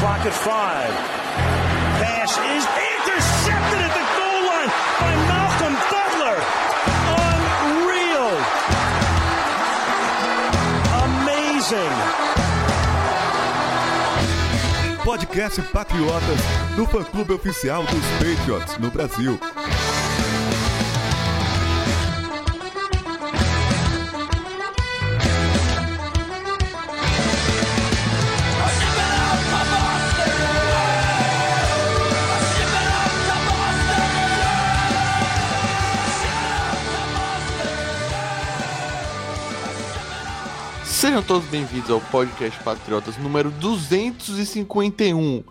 clock at five. Pass is intercepted at the goal line by Malcolm Butler. Unreal. Amazing. Podcast Patriotas do fã-clube oficial dos Patriots no Brasil. Sejam todos bem-vindos ao podcast Patriotas número 251.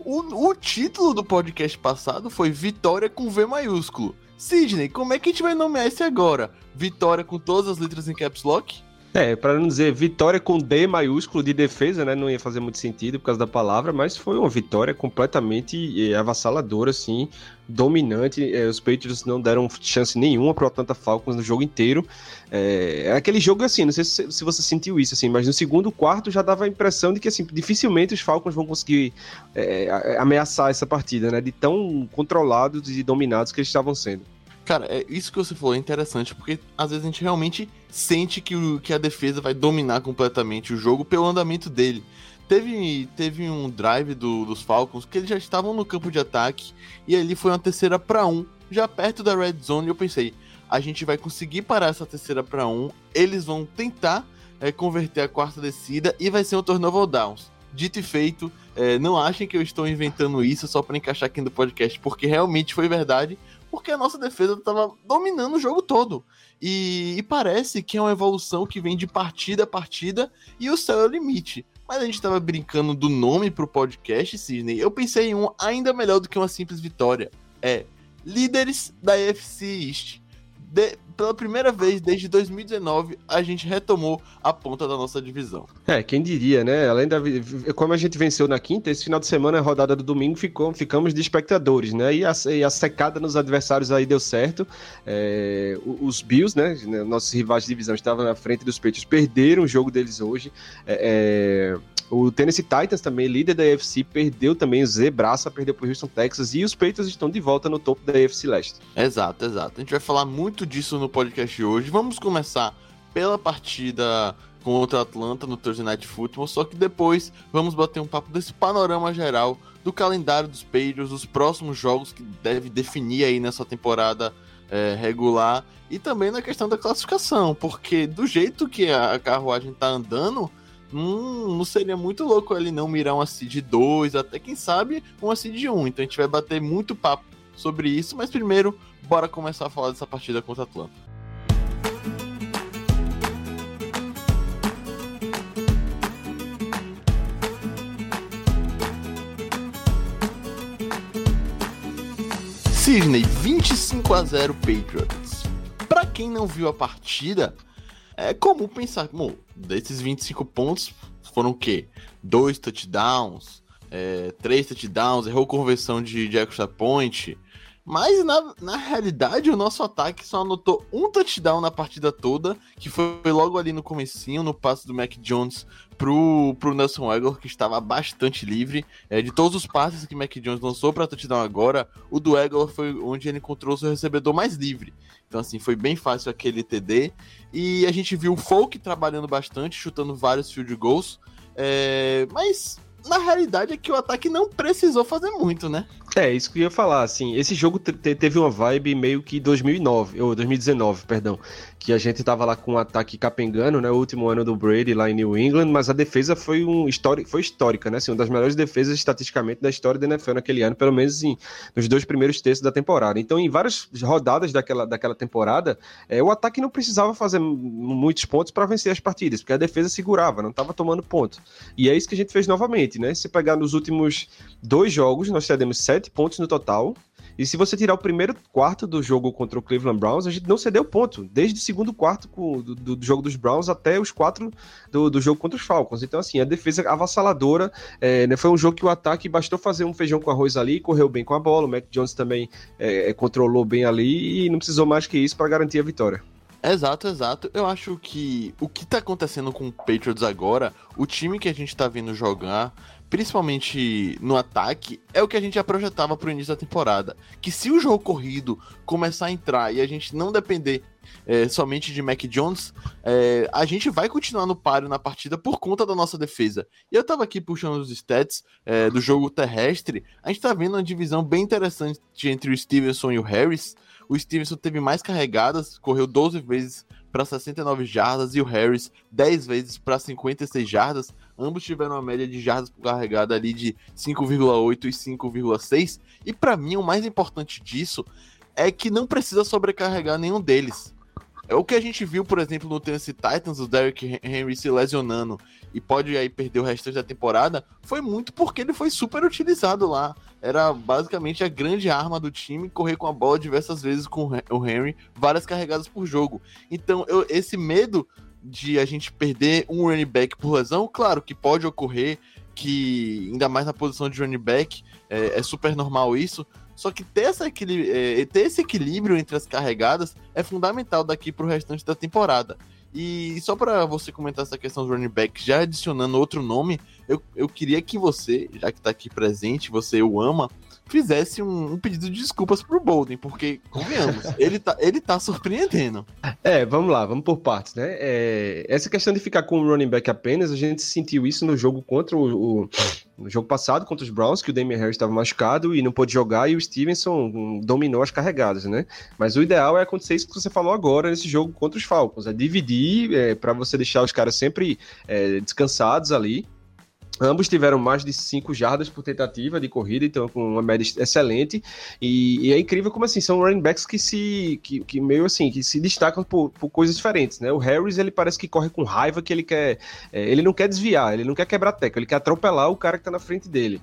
O, o título do podcast passado foi Vitória com V maiúsculo. Sidney, como é que a gente vai nomear esse agora? Vitória com todas as letras em caps lock? É, para não dizer vitória com D maiúsculo de defesa, né? Não ia fazer muito sentido por causa da palavra, mas foi uma vitória completamente eh, avassaladora, assim, dominante. Eh, os Patriots não deram chance nenhuma para o Atlanta Falcons no jogo inteiro. É, é aquele jogo assim, não sei se, se, você sentiu isso, assim, mas no segundo quarto já dava a impressão de que assim, dificilmente os Falcons vão conseguir é, ameaçar essa partida, né? De tão controlados e dominados que eles estavam sendo. Cara, é isso que você falou é interessante, porque às vezes a gente realmente sente que, o, que a defesa vai dominar completamente o jogo pelo andamento dele. Teve, teve um drive do, dos Falcons que eles já estavam no campo de ataque e ali foi uma terceira para um, já perto da red zone. E eu pensei, a gente vai conseguir parar essa terceira para um, eles vão tentar é, converter a quarta descida e vai ser um turnover downs. Dito e feito, é, não achem que eu estou inventando isso só para encaixar aqui no podcast, porque realmente foi verdade porque a nossa defesa estava dominando o jogo todo. E, e, parece que é uma evolução que vem de partida a partida e o céu é o limite. Mas a gente estava brincando do nome para o podcast, Sidney. Eu pensei em um ainda melhor do que uma simples vitória. É Líderes da EFC East de, pela primeira vez desde 2019, a gente retomou a ponta da nossa divisão. É, quem diria, né? Além da. Como a gente venceu na quinta, esse final de semana, a rodada do domingo, ficou, ficamos de espectadores, né? E a, e a secada nos adversários aí deu certo. É, os Bills, né? Nossos rivais de divisão estavam na frente dos peitos, perderam o jogo deles hoje. É, é o Tennessee Titans também, líder da AFC, perdeu também o Zebraça, perdeu para o Houston Texas e os Patriots estão de volta no topo da AFC Leste. Exato, exato. A gente vai falar muito disso no podcast de hoje. Vamos começar pela partida contra o Atlanta no Thursday Night Football, só que depois vamos bater um papo desse panorama geral do calendário dos Patriots, os próximos jogos que deve definir aí nessa temporada é, regular e também na questão da classificação, porque do jeito que a carruagem tá andando, Hum, não seria muito louco ele não mirar uma seed 2, até quem sabe uma seed 1. Então a gente vai bater muito papo sobre isso, mas primeiro, bora começar a falar dessa partida contra a Atlanta. Sydney 25 a 0 Patriots. Para quem não viu a partida, é comum pensar, bom, desses 25 pontos foram o quê? Dois touchdowns, é, três touchdowns, errou conversão de, de extra point. Mas na, na realidade o nosso ataque só anotou um touchdown na partida toda, que foi logo ali no comecinho, no passe do Mac Jones pro, pro Nelson Aguilar, que estava bastante livre. É, de todos os passes que Mac Jones lançou para touchdown agora, o do Aguilar foi onde ele encontrou o seu recebedor mais livre. Então assim, foi bem fácil aquele TD. E a gente viu o Folk trabalhando bastante, chutando vários field goals. É, mas na realidade é que o ataque não precisou fazer muito, né? É, isso que eu ia falar, assim, esse jogo teve uma vibe meio que 2009, ou 2019, perdão, que a gente tava lá com um ataque capengano, né, o último ano do Brady lá em New England, mas a defesa foi um foi histórica, né, assim, uma das melhores defesas estatisticamente da história da NFL naquele ano, pelo menos assim, nos dois primeiros terços da temporada. Então, em várias rodadas daquela, daquela temporada, é, o ataque não precisava fazer muitos pontos para vencer as partidas, porque a defesa segurava, não tava tomando ponto. E é isso que a gente fez novamente, né? Se pegar nos últimos dois jogos, nós cedemos sete pontos no total. E se você tirar o primeiro quarto do jogo contra o Cleveland Browns, a gente não cedeu ponto. Desde o segundo quarto do, do, do jogo dos Browns até os quatro do, do, jogo contra os Falcons. Então, assim, a defesa avassaladora. É, né, foi um jogo que o ataque bastou fazer um feijão com arroz ali, correu bem com a bola. O Mac Jones também é, é controlou bem ali e não precisou mais que isso para garantir a vitória. Exato, exato. Eu acho que o que tá acontecendo com o Patriots agora, o time que a gente tá vendo jogar, principalmente no ataque, é o que a gente já projetava pro início da temporada. Que se o jogo corrido começar a entrar e a gente não depender é, somente de Mac Jones, é, a gente vai continuar no páreo na partida por conta da nossa defesa. E eu tava aqui puxando os stats é, do jogo terrestre, a gente tá vendo uma divisão bem interessante entre o Stevenson e o Harris. O Stevenson teve mais carregadas, correu 12 vezes para 69 jardas e o Harris 10 vezes para 56 jardas. Ambos tiveram uma média de jardas por carregada ali de 5,8 e 5,6. E para mim o mais importante disso é que não precisa sobrecarregar nenhum deles. É o que a gente viu, por exemplo, no Tennessee Titans, o Derrick Henry se lesionando e pode aí perder o restante da temporada, foi muito porque ele foi super utilizado lá. Era basicamente a grande arma do time, correr com a bola diversas vezes com o Henry, várias carregadas por jogo. Então, eu, esse medo de a gente perder um running back por lesão, claro que pode ocorrer, que ainda mais na posição de running back, é, é super normal isso, só que ter, essa é, ter esse equilíbrio entre as carregadas é fundamental daqui para o restante da temporada. E só para você comentar essa questão do running back, já adicionando outro nome, eu, eu queria que você, já que está aqui presente, você o ama, fizesse um, um, pedido de desculpas pro Bolden, porque, convenhamos, ele tá, ele tá surpreendendo. É, vamos lá, vamos por partes, né? É, essa questão de ficar com o running back apenas, a gente sentiu isso no jogo contra o, o no jogo passado contra os Browns, que o Damian Harris estava machucado e não pôde jogar, e o Stevenson hum, dominou as carregadas, né? Mas o ideal é acontecer isso que você falou agora nesse jogo contra os Falcons, é dividir é, para você deixar os caras sempre é, descansados ali, Ambos tiveram mais de 5 jardas por tentativa de corrida, então com uma média excelente. E, e, é incrível como assim, são running backs que se. que, que meio assim, que se destacam por, por, coisas diferentes, né? O Harris, ele parece que corre com raiva, que ele quer. É, ele não quer desviar, ele não quer quebrar teco, ele quer atropelar o cara que tá na frente dele.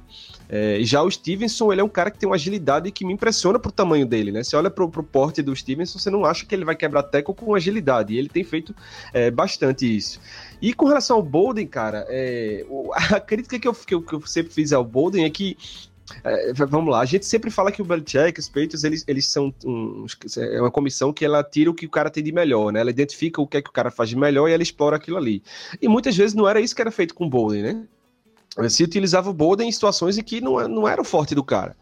É, já o Stevenson, ele é um cara que tem uma agilidade que me impressiona pro tamanho dele, né? Você olha pro, pro porte do Stevenson, você não acha que ele vai quebrar teco com agilidade. E ele tem feito é, bastante isso. E com relação ao Bolden, cara, é, a crítica que eu, que eu, que eu sempre fiz ao Bolden é que é, vamos lá, a gente sempre fala que o Belichick, os Patriots, eles, eles são um, é uma comissão que ela tira o que o cara tem de melhor, né? Ela identifica o que é que o cara faz de melhor e ela explora aquilo ali. E muitas vezes não era isso que era feito com o Bolden, né? Se utilizava o Bolden em situações em que não, não era o forte do cara.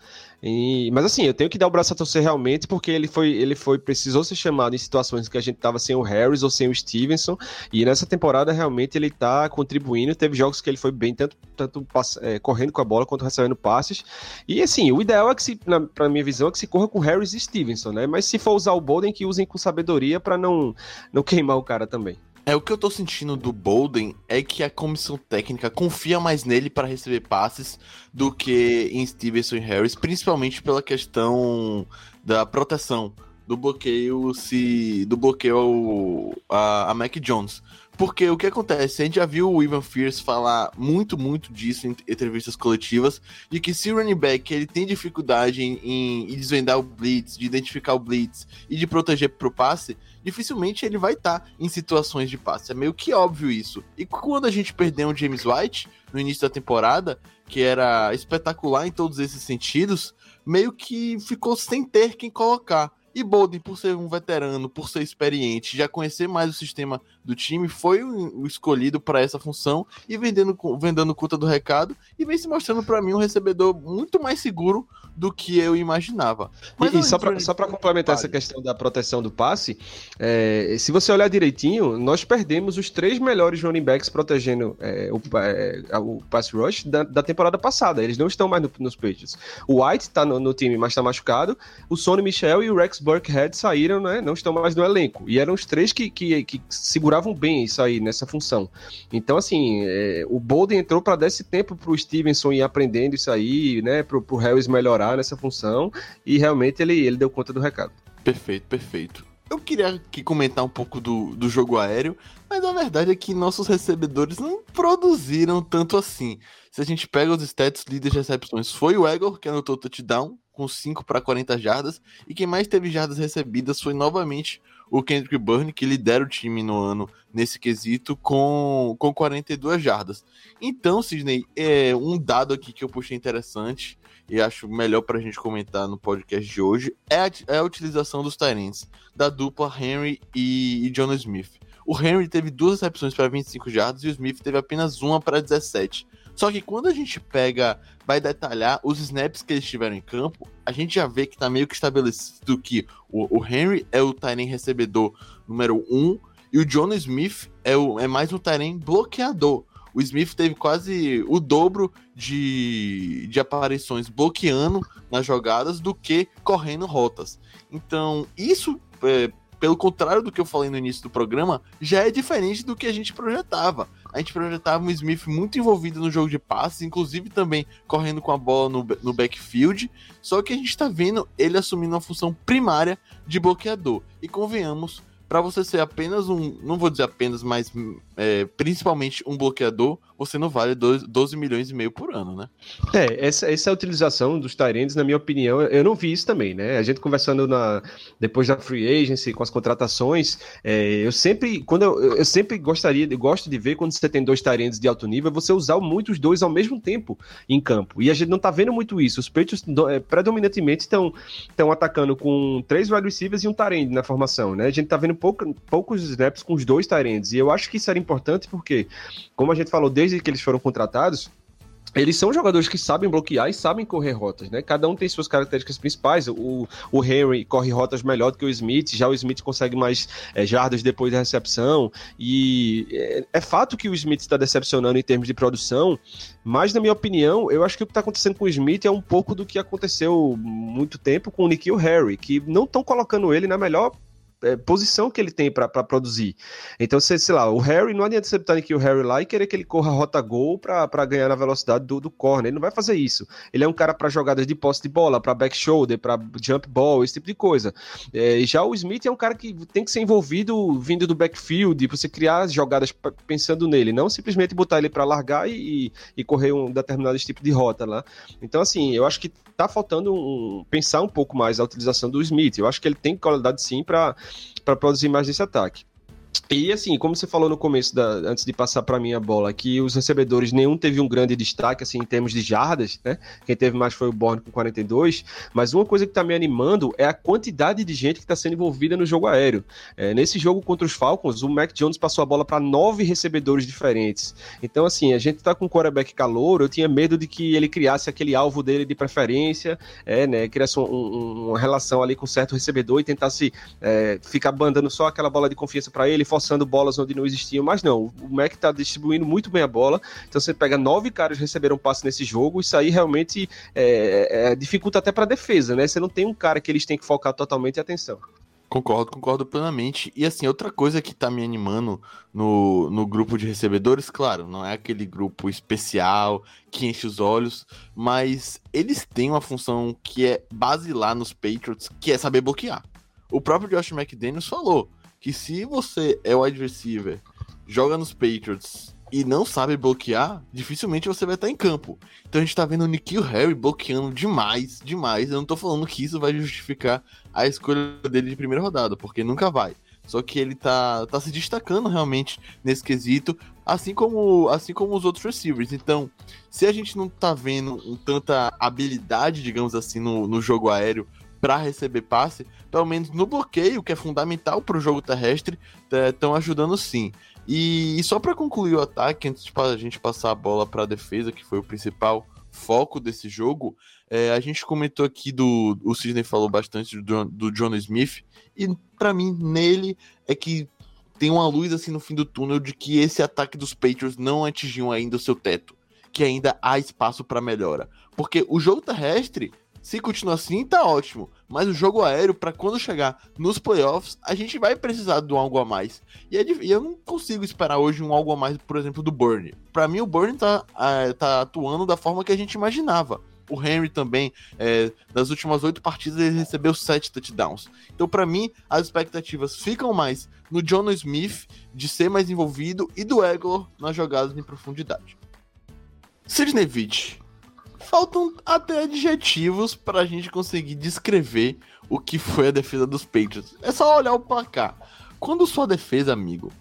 E, mas assim, eu tenho que dar o braço a torcer realmente, porque ele foi, ele foi, precisou ser chamado em situações que a gente tava sem o Harris ou sem o Stevenson, e nessa temporada realmente ele tá contribuindo, teve jogos que ele foi bem, tanto, tanto é, correndo com a bola quanto recebendo passes, e assim, o ideal é que se, na, pra minha visão, é que se corra com Harris e Stevenson, né, mas se for usar o Bolden, que usem com sabedoria para não, não queimar o cara também. É, o que eu tô sentindo do Bolden é que a comissão técnica confia mais nele para receber passes do que em Stevenson e Harris, principalmente pela questão da proteção, do bloqueio se do bloqueio a, a Mac Jones. Porque o que acontece? A gente já viu o Ivan Fierce falar muito, muito disso em entrevistas coletivas, de que se o running back ele tem dificuldade em, em, desvendar o blitz, de identificar o blitz e de proteger pro passe, dificilmente ele vai estar tá em situações de passe. É meio que óbvio isso. E quando a gente perdeu o James White no início da temporada, que era espetacular em todos esses sentidos, meio que ficou sem ter quem colocar. E Bolden, por ser um veterano, por ser experiente, já conhecer mais o sistema do time, foi o escolhido para essa função e vendendo, vendendo conta do recado e vem se mostrando para mim um recebedor muito mais seguro do que eu imaginava. Mas e, e só para complementar essa questão da proteção do passe, é, se você olhar direitinho, nós perdemos os três melhores running backs protegendo é, o, é, o pass rush da, da, temporada passada. Eles não estão mais no, nos Patriots. O White está no, no, time, mas está machucado. O Sonny Michel e o Rex Burkhead saíram, né? Não estão mais no elenco. E eram os três que, que, que seguravam bem isso aí, nessa função. Então, assim, é, o Bolden entrou para dar esse tempo para o Stevenson ir aprendendo isso aí, né? Para o Harris melhorar nessa função. E realmente ele, ele deu conta do recado. Perfeito, perfeito. Eu queria aqui comentar um pouco do, do jogo aéreo, mas a verdade é que nossos recebedores não produziram tanto assim. Se a gente pega os stats líderes de recepções, foi o Egor que anotou touchdown, com 5 para 40 jardas, e quem mais teve jardas recebidas foi novamente o Kendrick Byrne, que lidera o time no ano nesse quesito, com, com 42 jardas. Então, Sidney, é um dado aqui que eu puxei interessante e acho melhor para a gente comentar no podcast de hoje é a, é a utilização dos Tyrants, da dupla Henry e, e John Smith. O Henry teve duas recepções para 25 jardas e o Smith teve apenas uma para 17. Só que quando a gente pega, vai detalhar os snaps que eles tiveram em campo, a gente já vê que tá meio que estabelecido que o, o Henry é o Tyrene recebedor número 1 um, e o John Smith é, o, é mais um Tyrene bloqueador. O Smith teve quase o dobro de, de aparições bloqueando nas jogadas do que correndo rotas. Então, isso, é, pelo contrário do que eu falei no início do programa, já é diferente do que a gente projetava. A gente projetava um Smith muito envolvido no jogo de passes, inclusive também correndo com a bola no, no backfield. Só que a gente está vendo ele assumindo uma função primária de bloqueador. E convenhamos, para você ser apenas um, não vou dizer apenas, mas é, principalmente um bloqueador, você não vale 12 milhões e meio por ano, né? É, essa, essa utilização dos Tyrands, na minha opinião, eu não vi isso também, né? A gente conversando na, depois da free agency, com as contratações, é, eu sempre, quando eu, eu sempre gostaria, eu gosto de ver quando você tem dois Tyrands de alto nível, você usar muitos dois ao mesmo tempo em campo. E a gente não tá vendo muito isso. Os Patriots é, predominantemente estão atacando com três wide receivers e um Tyrand na formação, né? A gente tá vendo pouco, poucos snaps com os dois Tyrands. E eu acho que isso importante porque, como a gente falou desde que eles foram contratados, eles são jogadores que sabem bloquear e sabem correr rotas, né? Cada um tem suas características principais. O, o Henry corre rotas melhor do que o Smith, já o Smith consegue mais é, jardas depois da recepção. E é, é fato que o Smith está decepcionando em termos de produção, mas, na minha opinião, eu acho que o que está acontecendo com o Smith é um pouco do que aconteceu muito tempo com o Nikhil Harry, que não estão colocando ele na melhor é, posição que ele tem para produzir. Então, sei, sei lá, o Harry, não adianta você botar aqui o Harry lá e querer que ele corra rota gol para ganhar na velocidade do, do corner. Ele não vai fazer isso. Ele é um cara para jogadas de posse de bola, para back shoulder, para jump ball, esse tipo de coisa. É, já o Smith é um cara que tem que ser envolvido vindo do backfield, você criar jogadas pensando nele, não simplesmente botar ele para largar e, e correr um determinado tipo de rota lá. Então, assim, eu acho que tá faltando um, pensar um pouco mais a utilização do Smith. Eu acho que ele tem qualidade sim para produzir mais esse ataque. E assim, como você falou no começo, da, antes de passar para mim a bola, que os recebedores nenhum teve um grande destaque assim em termos de jardas, né? Quem teve mais foi o Borne com 42. Mas uma coisa que tá me animando é a quantidade de gente que está sendo envolvida no jogo aéreo. É, nesse jogo contra os Falcons, o Mac Jones passou a bola para nove recebedores diferentes. Então, assim, a gente tá com um quarterback calor, eu tinha medo de que ele criasse aquele alvo dele de preferência, é, né? Criasse um, um, uma relação ali com certo recebedor e tentasse é, ficar bandando só aquela bola de confiança para ele, forçando bolas onde não existiam, mas não, o Mac tá distribuindo muito bem a bola, então você pega nove caras receberam passe nesse jogo, isso aí realmente é, é, dificulta até para defesa, né? Você não tem um cara que eles têm que focar totalmente a atenção. Concordo, concordo plenamente. E assim, outra coisa que tá me animando no, no grupo de recebedores, claro, não é aquele grupo especial que enche os olhos, mas eles têm uma função que é basilar nos Patriots, que é saber bloquear. O próprio Josh McDaniels falou que se você é o wide receiver, joga nos Patriots e não sabe bloquear, dificilmente você vai estar em campo. Então a gente tá vendo o Nikhil Harry bloqueando demais, demais. Eu não tô falando que isso vai justificar a escolha dele de primeira rodada, porque nunca vai. Só que ele tá, tá se destacando realmente nesse quesito, assim como, assim como os outros receivers. Então, se a gente não tá vendo tanta habilidade, digamos assim, no, no jogo aéreo para receber passe, pelo menos no bloqueio, que é fundamental para o jogo terrestre, estão ajudando sim. E, e só para concluir o ataque, antes de a gente passar a bola para a defesa, que foi o principal foco desse jogo, é, a gente comentou aqui do. O Sidney falou bastante do, do John Smith, e para mim, nele é que tem uma luz assim no fim do túnel de que esse ataque dos Patriots não atingiu ainda o seu teto, que ainda há espaço para melhora. Porque o jogo terrestre se continuar assim, tá ótimo. Mas o jogo aéreo, para quando chegar nos playoffs, a gente vai precisar de um algo a mais. E, é, eu não consigo esperar hoje um algo a mais, por exemplo, do Burn. Para mim, o Burn tá, é, tá atuando da forma que a gente imaginava. O Henry também, é, nas últimas oito partidas, ele recebeu sete touchdowns. Então, para mim, as expectativas ficam mais no John Smith de ser mais envolvido e do Eglor nas jogadas em profundidade. Sidney Witt, faltam até adjetivos pra gente conseguir descrever o que foi a defesa dos Patriots. É só olhar o placar. Quando sua defesa, amigo,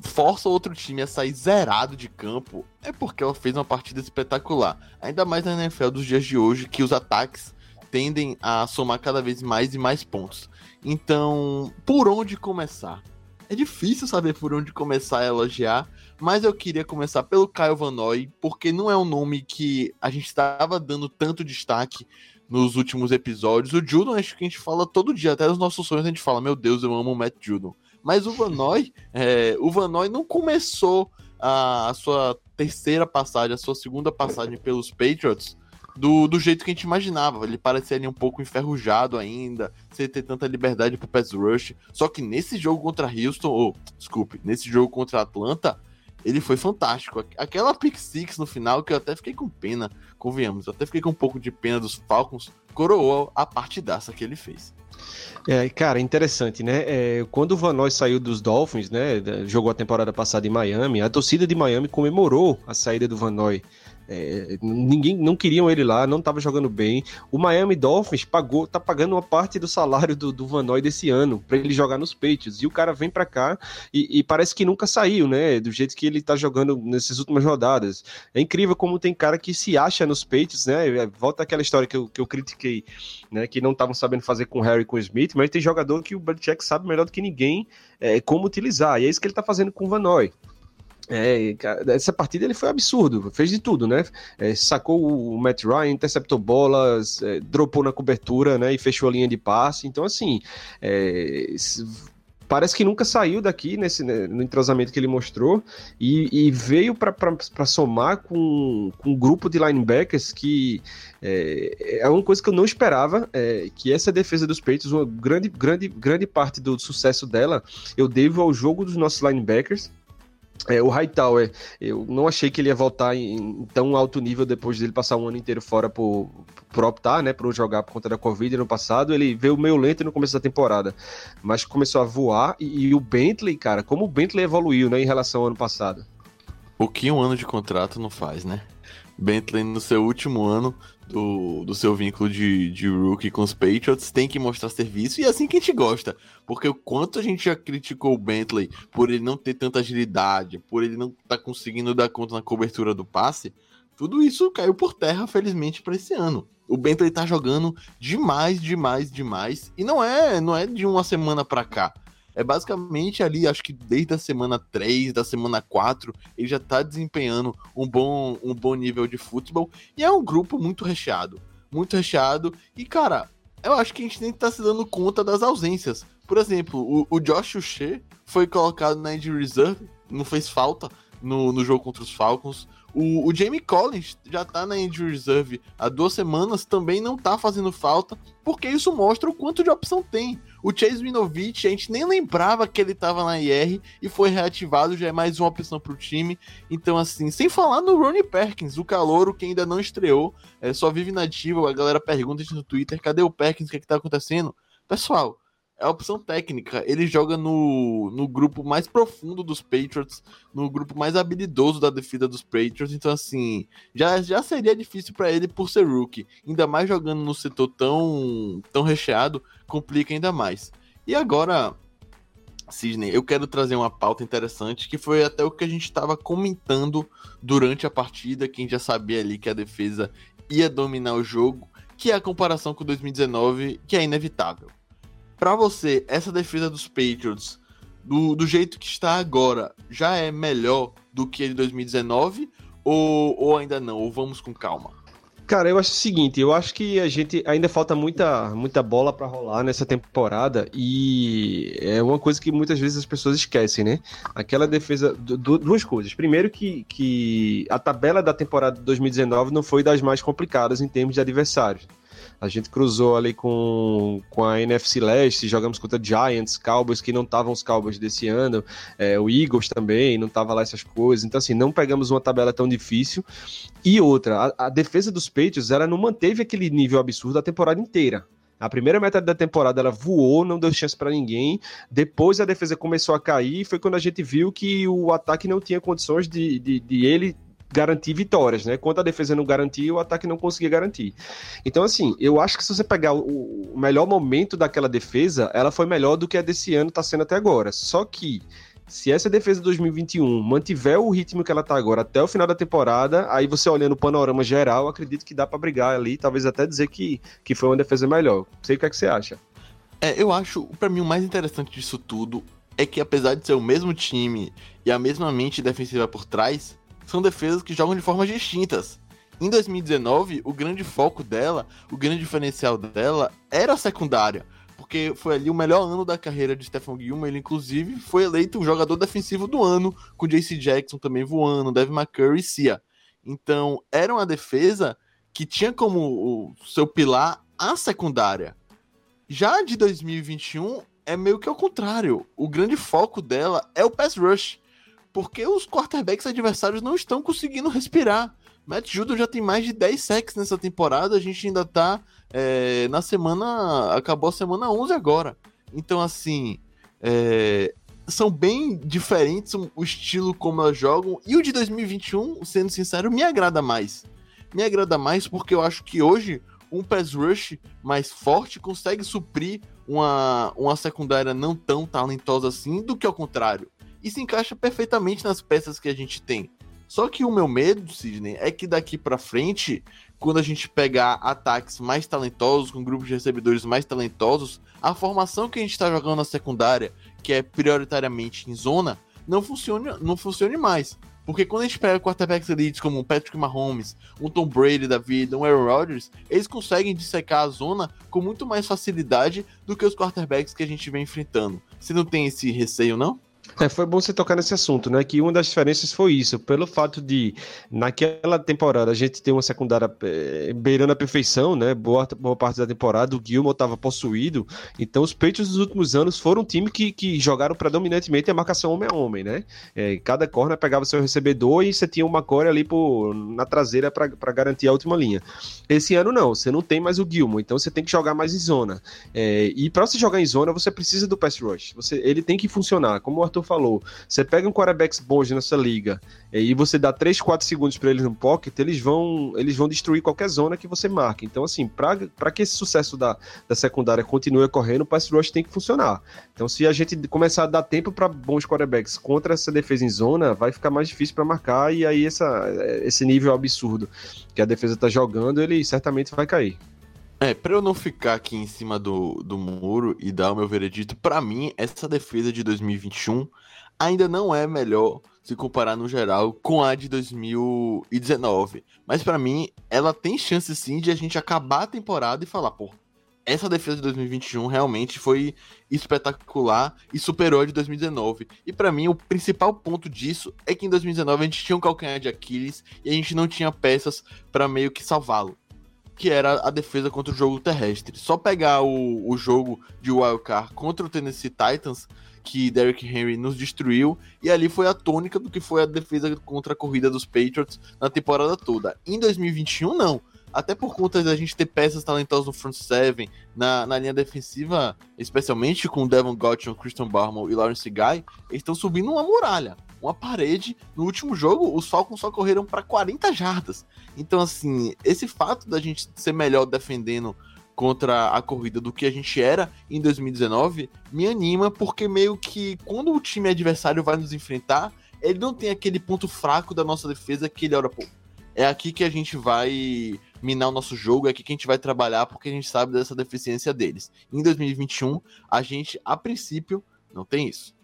força outro time a sair zerado de campo, é porque ela fez uma partida espetacular. Ainda mais na NFL dos dias de hoje, que os ataques tendem a somar cada vez mais e mais pontos. Então, por onde começar? É difícil saber por onde começar a elogiar, mas eu queria começar pelo Caio Van Noy, porque não é um nome que a gente estava dando tanto destaque nos últimos episódios. O Judon, acho que a gente fala todo dia, até nos nossos sonhos a gente fala, meu Deus, eu amo o Matt Judon. Mas o Van Noy, é, o Van Noy não começou a, a, sua terceira passagem, a sua segunda passagem pelos Patriots do, do jeito que a gente imaginava. Ele parecia ali um pouco enferrujado ainda, sem ter tanta liberdade pro pass rush. Só que nesse jogo contra Houston, ou, desculpe, nesse jogo contra Atlanta, ele foi fantástico. Aquela pick six no final, que eu até fiquei com pena, convenhamos, eu até fiquei com um pouco de pena dos Falcons, coroou a partidaça que ele fez. É, cara, interessante, né? É, quando o Van Noy saiu dos Dolphins, né? Jogou a temporada passada em Miami, a torcida de Miami comemorou a saída do Van. É, ninguém não queriam ele lá, não estava jogando bem. O Miami Dolphins pagou, tá pagando uma parte do salário do, do Van Noy desse ano para ele jogar nos Patriots. E o cara vem para cá e, e, parece que nunca saiu, né? Do jeito que ele tá jogando nessas últimas rodadas. É incrível como tem cara que se acha nos Patriots, né? É, volta aquela história que eu, que eu critiquei, né? Que não estavam sabendo fazer com Harry e com Smith, mas tem jogador que o Belichick sabe melhor do que ninguém é, como utilizar. E é isso que ele tá fazendo com o Van Noy. É, essa partida ele foi absurdo, fez de tudo, né? É, sacou o Matt Ryan, interceptou bolas, é, dropou na cobertura, né? E fechou a linha de passe. Então, assim, é, parece que nunca saiu daqui nesse né, no entrosamento que ele mostrou e, e veio para somar com, com um grupo de linebackers que é, é uma coisa que eu não esperava, é, que essa defesa dos peitos, uma grande, grande, grande parte do sucesso dela eu devo ao jogo dos nossos linebackers é, o Hightower, eu não achei que ele ia voltar em, tão alto nível depois dele passar um ano inteiro fora por, por optar, né, por jogar por conta da Covid no passado. Ele veio meio lento no começo da temporada, mas começou a voar. E, e o Bentley, cara, como o Bentley evoluiu, né, em relação ao ano passado. O que um ano de contrato não faz, né? Bentley no seu último ano do, do seu vínculo de, de rookie com os Patriots tem que mostrar serviço e é assim que a gente gosta. Porque o quanto a gente já criticou o Bentley por ele não ter tanta agilidade, por ele não estar tá conseguindo dar conta na cobertura do passe, tudo isso caiu por terra, felizmente, para esse ano. O Bentley tá jogando demais, demais, demais. E não é, não é de uma semana para cá. É basicamente ali, acho que desde a semana 3, da semana 4, ele já tá desempenhando um bom, um bom nível de futebol. E é um grupo muito recheado. Muito recheado. E, cara, eu acho que a gente nem tá se dando conta das ausências. Por exemplo, o, o Josh Uche foi colocado na injury reserve, não fez falta no, no jogo contra os Falcons. O, o Jamie Collins já tá na injury reserve há duas semanas, também não tá fazendo falta, porque isso mostra o quanto de opção tem. O Chase Winovich, a gente nem lembrava que ele tava na IR e foi reativado, já é mais uma opção pro time. Então, assim, sem falar no Ronnie Perkins, o calouro que ainda não estreou, é, só vive nativo. A galera pergunta no Twitter: cadê o Perkins? O que, é que tá acontecendo? Pessoal, é a opção técnica. Ele joga no, no grupo mais profundo dos Patriots, no grupo mais habilidoso da defesa dos Patriots. Então, assim, já, já seria difícil para ele por ser rookie. Ainda mais jogando no setor tão, tão recheado, complica ainda mais. E agora, Sidney, eu quero trazer uma pauta interessante que foi até o que a gente estava comentando durante a partida. Quem já sabia ali que a defesa ia dominar o jogo, que é a comparação com 2019, que é inevitável para você, essa defesa dos Patriots, do, do jeito que está agora, já é melhor do que a de 2019? Ou, ou ainda não? Ou vamos com calma? Cara, eu acho o seguinte, eu acho que a gente ainda falta muita, muita bola para rolar nessa temporada e é uma coisa que muitas vezes as pessoas esquecem, né? Aquela defesa, duas coisas. Primeiro que, que a tabela da temporada de 2019 não foi das mais complicadas em termos de adversários. A gente cruzou ali com, com a NFC Leste, jogamos contra Giants, Cowboys, que não estavam os Cowboys desse ano, é, o Eagles também, não tava lá essas coisas. Então, assim, não pegamos uma tabela tão difícil. E outra, a, a defesa dos Patriots, ela não manteve aquele nível absurdo a temporada inteira. A primeira metade da temporada ela voou, não deu chance para ninguém. Depois a defesa começou a cair. Foi quando a gente viu que o ataque não tinha condições de, de, de ele garantir vitórias, né? Quando a defesa não garantia, o ataque não conseguia garantir. Então, assim, eu acho que se você pegar o, melhor momento daquela defesa, ela foi melhor do que a desse ano está sendo até agora. Só que se essa defesa de 2021 mantiver o ritmo que ela está agora até o final da temporada, aí você olhando o panorama geral, acredito que dá para brigar ali, talvez até dizer que, que foi uma defesa melhor. Não sei o que, é que você acha. É, eu acho, para mim, o mais interessante disso tudo é que apesar de ser o mesmo time e a mesma mente defensiva por trás, são defesas que jogam de formas distintas. Em 2019, o grande foco dela, o grande diferencial dela era a secundária, porque foi ali o melhor ano da carreira de Stephen Gilmore. Ele, inclusive, foi eleito o jogador defensivo do ano, com JC Jackson também voando, Devin McCurry e Cia. Então, era uma defesa que tinha como seu pilar a secundária. Já de 2021, é meio que ao contrário. O grande foco dela é o pass rush, porque os quarterbacks adversários não estão conseguindo respirar. Matt Judon já tem mais de 10 sacks nessa temporada, a gente ainda tá é, na semana. Acabou a semana 11 agora. Então, assim. É, são bem diferentes o estilo como elas jogam. E o de 2021, sendo sincero, me agrada mais. Me agrada mais porque eu acho que hoje um pass rush mais forte consegue suprir uma, uma secundária não tão talentosa assim do que ao contrário. E se encaixa perfeitamente nas peças que a gente tem. Só que o meu medo, Sidney, é que daqui para frente, quando a gente pegar ataques mais talentosos, com grupos de recebedores mais talentosos, a formação que a gente está jogando na secundária, que é prioritariamente em zona, não funcione, não funcione mais. Porque quando a gente pega quarterbacks elites como o Patrick Mahomes, um Tom Brady da vida, um Aaron Rodgers, eles conseguem dissecar a zona com muito mais facilidade do que os quarterbacks que a gente vem enfrentando. Você não tem esse receio, não? É, foi bom você tocar nesse assunto, né? Que uma das diferenças foi isso, pelo fato de, naquela temporada, a gente ter uma secundária é, beirando a perfeição, né? Boa, boa parte da temporada, o Gilmore estava possuído. Então, os Patriots dos últimos anos foram um time que, que jogaram predominantemente a marcação homem a homem, né? É, cada corner pegava seu recebedor e você tinha uma core ali por, na traseira para garantir a última linha. Esse ano, não, você não tem mais o Gilmore, então você tem que jogar mais em zona. É, e para você jogar em zona, você precisa do pass rush. Você, ele tem que funcionar, como o Arthur falou, você pega um quarterbacks bons nessa liga e você dá 3, 4 segundos para eles no pocket, eles vão, eles vão destruir qualquer zona que você marque. Então, assim, para que esse sucesso da, da secundária continue ocorrendo, o pass rush tem que funcionar. Então, se a gente começar a dar tempo para bons quarterbacks contra essa defesa em zona, vai ficar mais difícil para marcar e aí essa, esse nível absurdo que a defesa está jogando, ele certamente vai cair. É, pra eu não ficar aqui em cima do, do muro e dar o meu veredito, para mim, essa defesa de 2021 ainda não é melhor se comparar no geral com a de 2019. Mas para mim, ela tem chance sim de a gente acabar a temporada e falar, pô, essa defesa de 2021 realmente foi espetacular e superou a de 2019. E para mim, o principal ponto disso é que em 2019 a gente tinha um calcanhar de Aquiles e a gente não tinha peças para meio que salvá-lo que era a defesa contra o jogo terrestre. Só pegar o, o jogo de wildcard contra o Tennessee Titans, que Derrick Henry nos destruiu, e ali foi a tônica do que foi a defesa contra a corrida dos Patriots na temporada toda. Em 2021, não. Até por conta da gente ter peças talentosas no front seven, na, na linha defensiva, especialmente com Devon Gotcha, Christian Barmore e Lawrence Guy, eles estão subindo uma muralha uma parede. No último jogo, os Falcons só correram para 40 jardas. Então, assim, esse fato da gente ser melhor defendendo contra a corrida do que a gente era em 2019 me anima, porque meio que quando o time adversário vai nos enfrentar, ele não tem aquele ponto fraco da nossa defesa que ele olha, pô, é aqui que a gente vai minar o nosso jogo, é aqui que a gente vai trabalhar, porque a gente sabe dessa deficiência deles. Em 2021, a gente, a princípio, não tem isso.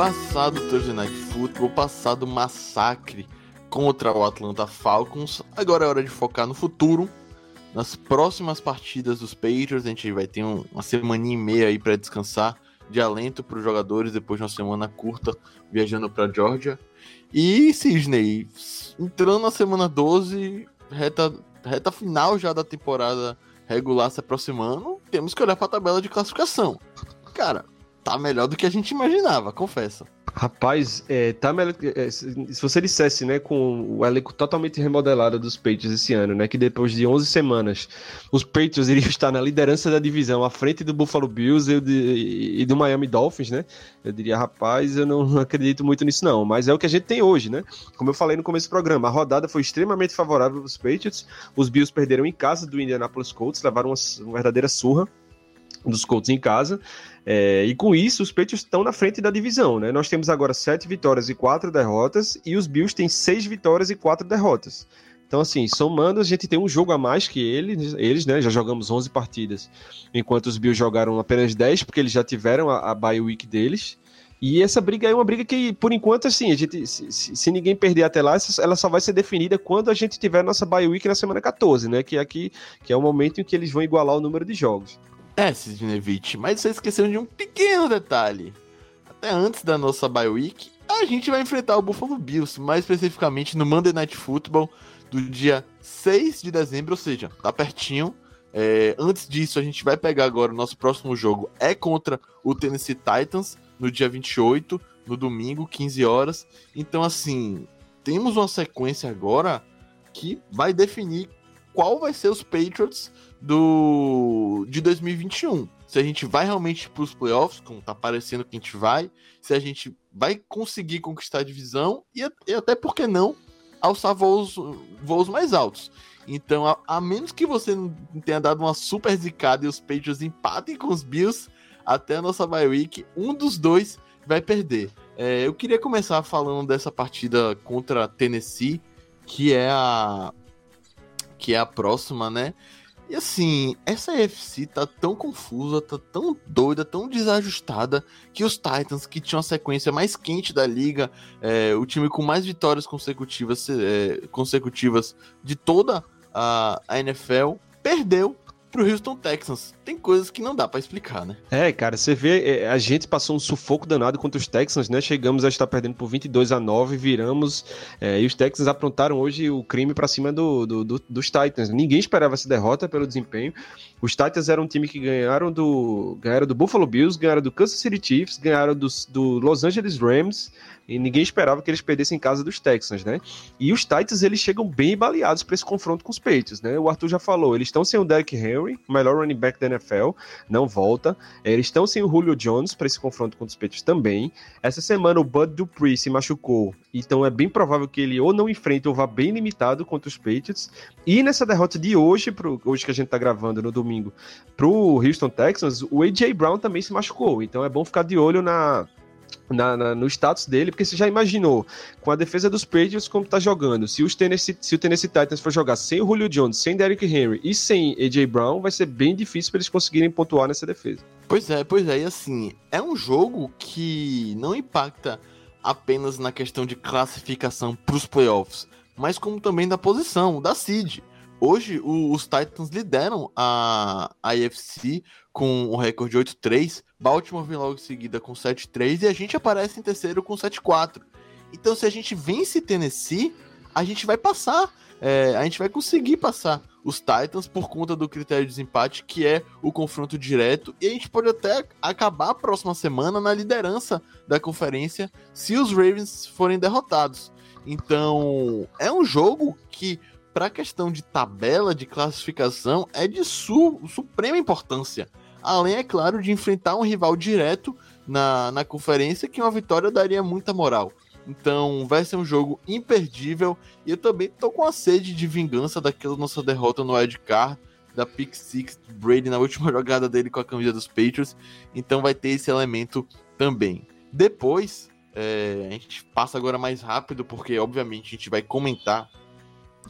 Passado o Thursday Night Football, passado o massacre contra o Atlanta Falcons, agora é hora de focar no futuro, nas próximas partidas dos Patriots. A gente vai ter um, uma semana e meia aí para descansar de alento para os jogadores depois de uma semana curta viajando para Georgia. E Sidney, entrando na semana 12, reta, reta final já da temporada regular se aproximando, temos que olhar para a tabela de classificação. Cara, tá melhor do que a gente imaginava, confesso. Rapaz, é, tá melhor. É, se você dissesse, né, com o elenco totalmente remodelado dos Patriots esse ano, né, que depois de 11 semanas os Patriots iriam estar na liderança da divisão, à frente do Buffalo Bills e, de, e do Miami Dolphins, né, eu diria, rapaz, eu não acredito muito nisso não, mas é o que a gente tem hoje, né, como eu falei no começo do programa, a rodada foi extremamente favorável aos Patriots, os Bills perderam em casa do Indianapolis Colts, levaram uma, uma verdadeira surra dos Colts em casa, é, e com isso, os Patriots estão na frente da divisão, né? Nós temos agora sete vitórias e quatro derrotas, e os Bills têm seis vitórias e quatro derrotas. Então, assim, somando, a gente tem um jogo a mais que eles, eles né? Já jogamos 11 partidas, enquanto os Bills jogaram apenas 10, porque eles já tiveram a, a bye week deles. E essa briga é uma briga que, por enquanto, assim, a gente, se, se, ninguém perder até lá, ela só vai ser definida quando a gente tiver nossa bye week na semana 14, né? Que é aqui, que é o momento em que eles vão igualar o número de jogos. É, Sidnevich, mas vocês esqueceram de um pequeno detalhe. Até antes da nossa bye week, a gente vai enfrentar o Buffalo Bills, mais especificamente no Monday Night Football do dia 6 de dezembro, ou seja, tá pertinho. É, antes disso, a gente vai pegar agora o nosso próximo jogo é contra o Tennessee Titans no dia 28, no domingo, 15 horas. Então, assim, temos uma sequência agora que vai definir qual vai ser os Patriots do de 2021. Se a gente vai realmente para os playoffs, como tá parecendo que a gente vai, se a gente vai conseguir conquistar a divisão e, e até porque não alçar voos, voos mais altos. Então, a, a, menos que você tenha dado uma super zicada e os Patriots empatem com os Bills, até a nossa bye week, um dos dois vai perder. É, eu queria começar falando dessa partida contra Tennessee, que é a que é a próxima, né? E assim, essa UFC tá tão confusa, tá tão doida, tão desajustada, que os Titans, que tinham a sequência mais quente da liga, é, o time com mais vitórias consecutivas, é, consecutivas de toda a, a NFL, perdeu pro Houston Texans. Tem coisas que não dá para explicar, né? É, cara, você vê, é, a gente passou um sufoco danado contra os Texans, né? Chegamos a estar perdendo por 22 a 9, viramos, é, e os Texans aprontaram hoje o crime para cima do, do, do, dos Titans. Ninguém esperava essa derrota pelo desempenho. Os Titans eram um time que ganharam do, ganharam do Buffalo Bills, ganharam do Kansas City Chiefs, ganharam do, do Los Angeles Rams, e ninguém esperava que eles perdessem em casa dos Texans, né? E os Titans, eles chegam bem baleados para esse confronto com os Patriots, né? O Arthur já falou, eles estão sem o Derrick Henry, melhor running back da NFL, não volta. Eles estão sem o Julio Jones para esse confronto com os Patriots também. Essa semana o Bud Dupree se machucou, então é bem provável que ele ou não enfrente ou vá bem limitado contra os Patriots. E nessa derrota de hoje, pro, hoje que a gente tá gravando no domingo, pro Houston Texans, o AJ Brown também se machucou. Então é bom ficar de olho na na, na, no status dele, porque você já imaginou, com a defesa dos Patriots como tá jogando, se, os Tennessee, se o Tennessee Titans for jogar sem o Julio Jones, sem Derrick Henry e sem AJ Brown, vai ser bem difícil para eles conseguirem pontuar nessa defesa. Pois é, pois é, e assim, é um jogo que não impacta apenas na questão de classificação para os playoffs, mas como também da posição, da seed. Hoje, o, os Titans lideram a, AFC com um recorde de 8-3. Baltimore vem logo em seguida com 7-3 e a gente aparece em terceiro com 7-4. Então, se a gente vence Tennessee, a gente vai passar. É, a gente vai conseguir passar os Titans por conta do critério de desempate, que é o confronto direto. E a gente pode até acabar a próxima semana na liderança da conferência se os Ravens forem derrotados. Então, é um jogo que para a questão de tabela de classificação é de su suprema importância. Além, é claro, de enfrentar um rival direto na, na conferência, que uma vitória daria muita moral. Então vai ser um jogo imperdível. E eu também tô com a sede de vingança daquela nossa derrota no Ed Card, da Pick Six Brady na última jogada dele com a camisa dos Patriots. Então vai ter esse elemento também. Depois, é, a gente passa agora mais rápido, porque obviamente a gente vai comentar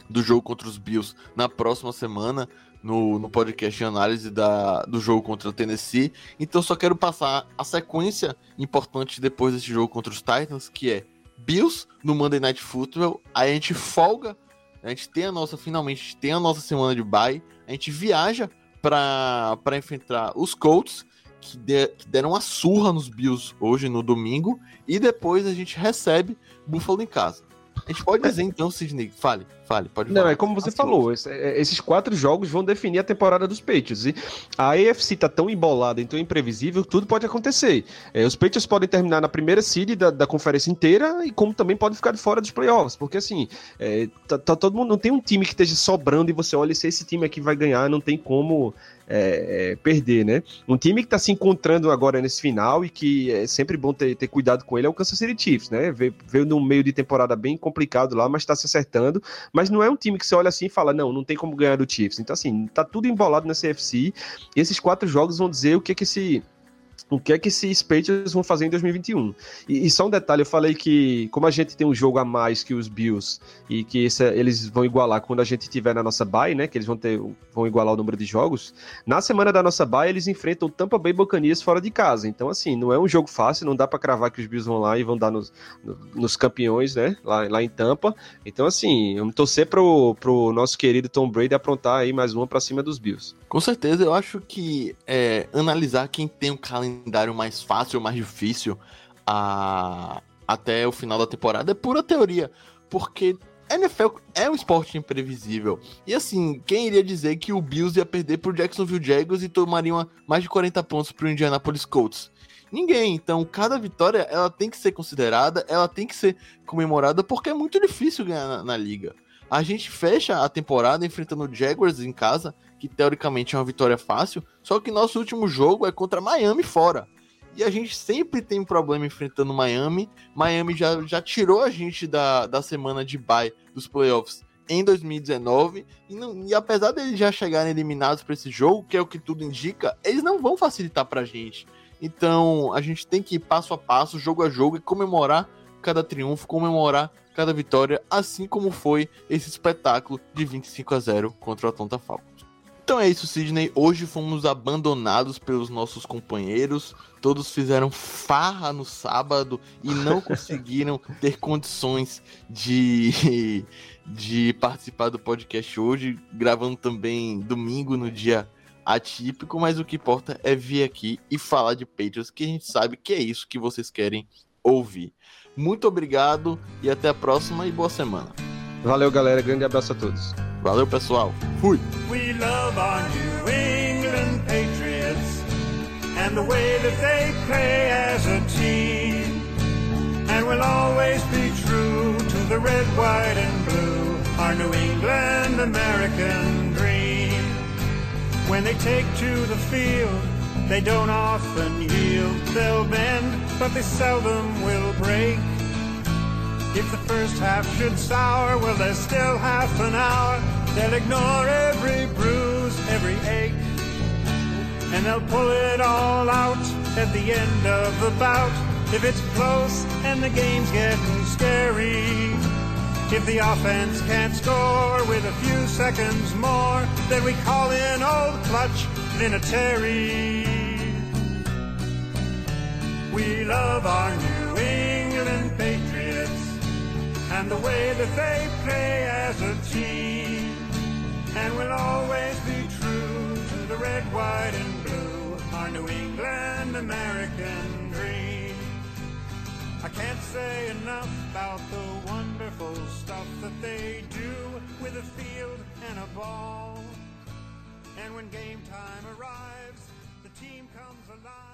do jogo contra os Bills na próxima semana, no, no podcast de análise da, do jogo contra o Tennessee. Então só quero passar a sequência importante depois desse jogo contra os Titans, que é Bills no Monday Night Football, aí a gente folga, a gente tem a nossa, finalmente, a gente tem a nossa semana de bye, a gente viaja para enfrentar os Colts, que, de, que deram uma surra nos Bills hoje no domingo, e depois a gente recebe Buffalo em casa. A gente pode dizer então, Sidney, fale, fale, pode Não, falar. é como você falou, é, esses quatro jogos vão definir a temporada dos Patriots. E a AFC tá tão embolada, então imprevisível, tudo pode acontecer. É, os Patriots podem terminar na primeira seed da, da conferência inteira e como também pode ficar de fora dos playoffs, porque assim, é, tá, tá, todo mundo não tem um time que esteja sobrando e você olha se esse time aqui vai ganhar, não tem como é, é, perder, né? Um time que está se encontrando agora nesse final e que é sempre bom ter, ter cuidado com ele é o Kansas City Chiefs, né? Veio, veio num meio de temporada bem complicado lá, mas está se acertando. Mas não é um time que você olha assim e fala, não, não tem como ganhar do Chiefs. Então, assim, tá tudo embolado nessa CFC. E esses quatro jogos vão dizer o que que esse o que é que esses Patriots vão fazer em 2021. E, e, só um detalhe, eu falei que como a gente tem um jogo a mais que os Bills e que esse, eles vão igualar quando a gente tiver na nossa bye, né, que eles vão ter vão igualar o número de jogos, na semana da nossa bye eles enfrentam o Tampa Bay Buccaneers fora de casa. Então assim, não é um jogo fácil, não dá para cravar que os Bills vão lá e vão dar nos, nos campeões, né, lá, lá em Tampa. Então assim, vamos torcer pro, pro nosso querido Tom Brady aprontar aí mais uma para cima dos Bills. Com certeza, eu acho que é, analisar quem tem um calendário mais fácil ou mais difícil a, até o final da temporada é pura teoria, porque NFL é um esporte imprevisível. E assim, quem iria dizer que o Bills ia perder pro Jacksonville Jaguars e tomaria uma, mais de 40 pontos pro Indianapolis Colts? Ninguém. Então, cada vitória ela tem que ser considerada, ela tem que ser comemorada, porque é muito difícil ganhar na, na liga. A gente fecha a temporada enfrentando o Jaguars em casa, que teoricamente é uma vitória fácil, só que nosso último jogo é contra Miami fora. E a gente sempre tem um problema enfrentando Miami. Miami já, já tirou a gente da, da semana de bye dos playoffs em 2019. E, não, e apesar deles já chegarem eliminados para esse jogo, que é o que tudo indica, eles não vão facilitar para a gente. Então a gente tem que ir passo a passo, jogo a jogo, e comemorar cada triunfo, comemorar cada vitória, assim como foi esse espetáculo de 25 a 0 contra o Atlanta Falcons. Então é isso, Sidney. Hoje fomos abandonados pelos nossos companheiros. Todos fizeram farra no sábado e não conseguiram ter condições de, de participar do podcast hoje, gravando também domingo no dia atípico, mas o que importa é vir aqui e falar de Patriots, que a gente sabe que é isso que vocês querem ouvir. Muito obrigado e até a próxima e boa semana. Valeu, galera. Grande abraço a todos. Valeu, pessoal. Fui. We love our New England Patriots and the way that they play as a team. And we'll always be true to the red, white, and blue, our New England American dream. When they take to the field, they don't often yield. They'll bend but they seldom will break. If the first half should sour, well, there's still half an hour. They'll ignore every bruise, every ache, and they'll pull it all out at the end of the bout. If it's close and the game's getting scary, if the offense can't score with a few seconds more, then we call in old clutch Vinatieri. We love our New England Patriots and the way that they play as a team. And we'll always be true to the red, white, and blue, our New England American dream. I can't say enough about the wonderful stuff that they do with a field and a ball. And when game time arrives, the team comes alive.